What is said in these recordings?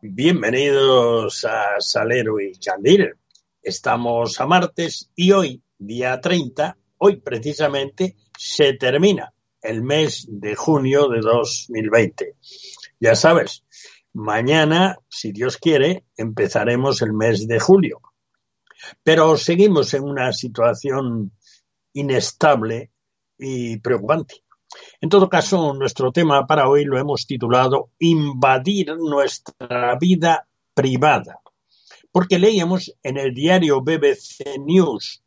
Bienvenidos a Salero y Candil. Estamos a martes y hoy, día 30, hoy precisamente, se termina el mes de junio de 2020. Ya sabes, mañana, si Dios quiere, empezaremos el mes de julio. Pero seguimos en una situación inestable y preocupante. En todo caso, nuestro tema para hoy lo hemos titulado Invadir nuestra vida privada, porque leíamos en el diario BBC News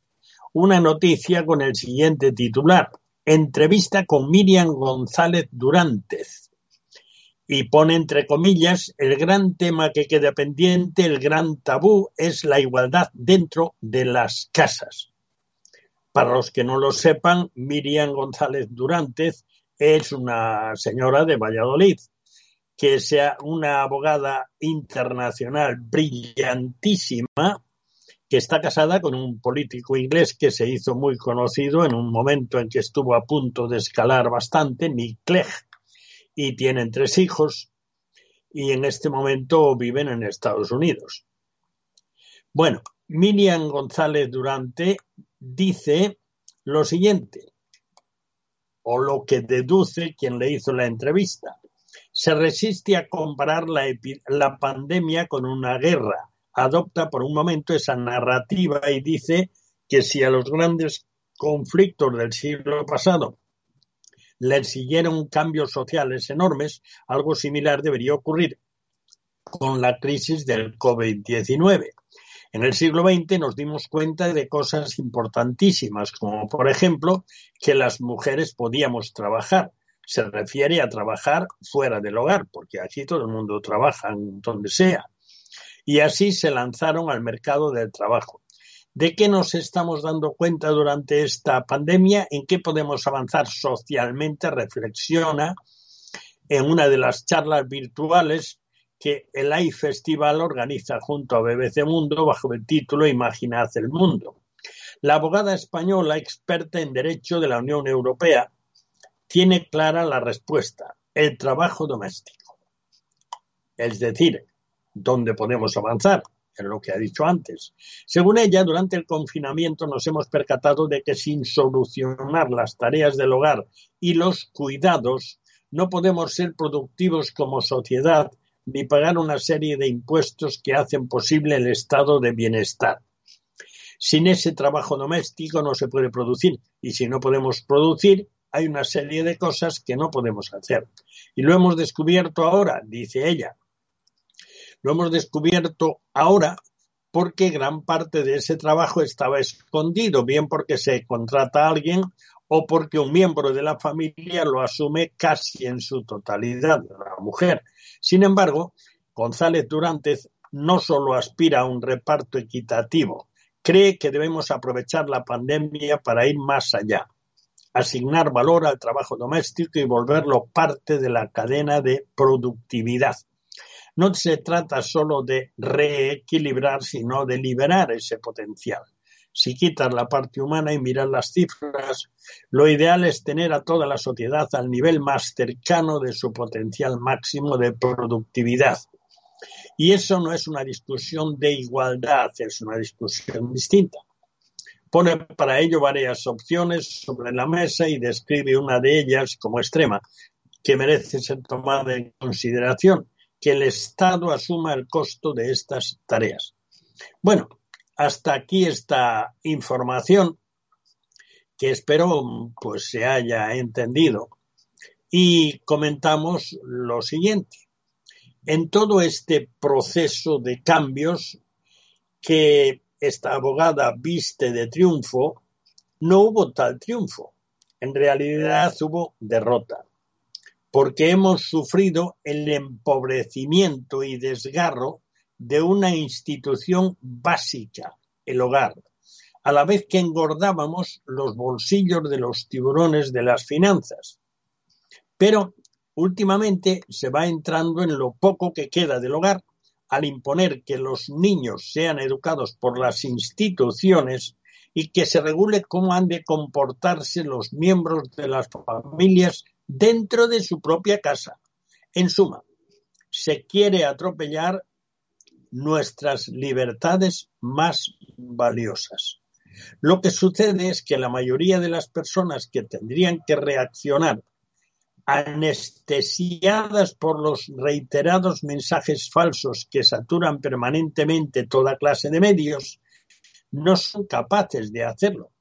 una noticia con el siguiente titular, entrevista con Miriam González Durantes. Y pone entre comillas, el gran tema que queda pendiente, el gran tabú, es la igualdad dentro de las casas. Para los que no lo sepan, Miriam González Durantes es una señora de Valladolid, que sea una abogada internacional brillantísima, que está casada con un político inglés que se hizo muy conocido en un momento en que estuvo a punto de escalar bastante, Nick Clegg, y tienen tres hijos, y en este momento viven en Estados Unidos. Bueno, Miriam González Durante dice lo siguiente, o lo que deduce quien le hizo la entrevista. Se resiste a comparar la, la pandemia con una guerra. Adopta por un momento esa narrativa y dice que si a los grandes conflictos del siglo pasado le siguieron cambios sociales enormes, algo similar debería ocurrir con la crisis del COVID-19. En el siglo XX nos dimos cuenta de cosas importantísimas, como por ejemplo que las mujeres podíamos trabajar. Se refiere a trabajar fuera del hogar, porque aquí todo el mundo trabaja donde sea. Y así se lanzaron al mercado del trabajo. ¿De qué nos estamos dando cuenta durante esta pandemia? ¿En qué podemos avanzar socialmente? Reflexiona en una de las charlas virtuales que el AI Festival organiza junto a BBC Mundo bajo el título Imaginad el mundo. La abogada española experta en derecho de la Unión Europea tiene clara la respuesta, el trabajo doméstico. Es decir, ¿dónde podemos avanzar? En lo que ha dicho antes. Según ella, durante el confinamiento nos hemos percatado de que sin solucionar las tareas del hogar y los cuidados, no podemos ser productivos como sociedad ni pagar una serie de impuestos que hacen posible el estado de bienestar. Sin ese trabajo doméstico no se puede producir y si no podemos producir hay una serie de cosas que no podemos hacer. Y lo hemos descubierto ahora, dice ella. Lo hemos descubierto ahora porque gran parte de ese trabajo estaba escondido, bien porque se contrata a alguien o porque un miembro de la familia lo asume casi en su totalidad, la mujer. Sin embargo, González Durantes no solo aspira a un reparto equitativo, cree que debemos aprovechar la pandemia para ir más allá, asignar valor al trabajo doméstico y volverlo parte de la cadena de productividad. No se trata solo de reequilibrar, sino de liberar ese potencial si quitas la parte humana y miras las cifras, lo ideal es tener a toda la sociedad al nivel más cercano de su potencial máximo de productividad. Y eso no es una discusión de igualdad, es una discusión distinta. Pone para ello varias opciones sobre la mesa y describe una de ellas como extrema, que merece ser tomada en consideración, que el Estado asuma el costo de estas tareas. Bueno, hasta aquí esta información que espero pues se haya entendido y comentamos lo siguiente. En todo este proceso de cambios que esta abogada viste de triunfo, no hubo tal triunfo. En realidad hubo derrota. porque hemos sufrido el empobrecimiento y desgarro de una institución básica, el hogar, a la vez que engordábamos los bolsillos de los tiburones de las finanzas. Pero últimamente se va entrando en lo poco que queda del hogar al imponer que los niños sean educados por las instituciones y que se regule cómo han de comportarse los miembros de las familias dentro de su propia casa. En suma, se quiere atropellar nuestras libertades más valiosas. Lo que sucede es que la mayoría de las personas que tendrían que reaccionar anestesiadas por los reiterados mensajes falsos que saturan permanentemente toda clase de medios, no son capaces de hacerlo.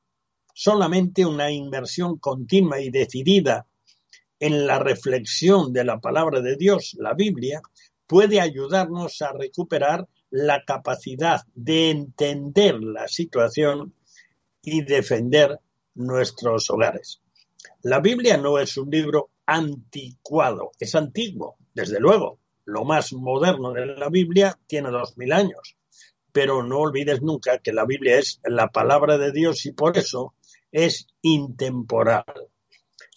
Solamente una inversión continua y decidida en la reflexión de la palabra de Dios, la Biblia, puede ayudarnos a recuperar la capacidad de entender la situación y defender nuestros hogares. La Biblia no es un libro anticuado, es antiguo, desde luego. Lo más moderno de la Biblia tiene dos mil años, pero no olvides nunca que la Biblia es la palabra de Dios y por eso es intemporal.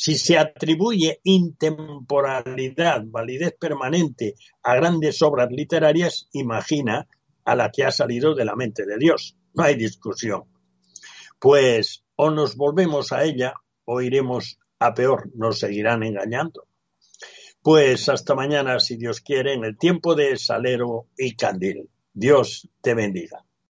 Si se atribuye intemporalidad, validez permanente a grandes obras literarias, imagina a la que ha salido de la mente de Dios. No hay discusión. Pues o nos volvemos a ella o iremos a peor, nos seguirán engañando. Pues hasta mañana, si Dios quiere, en el tiempo de Salero y Candil. Dios te bendiga.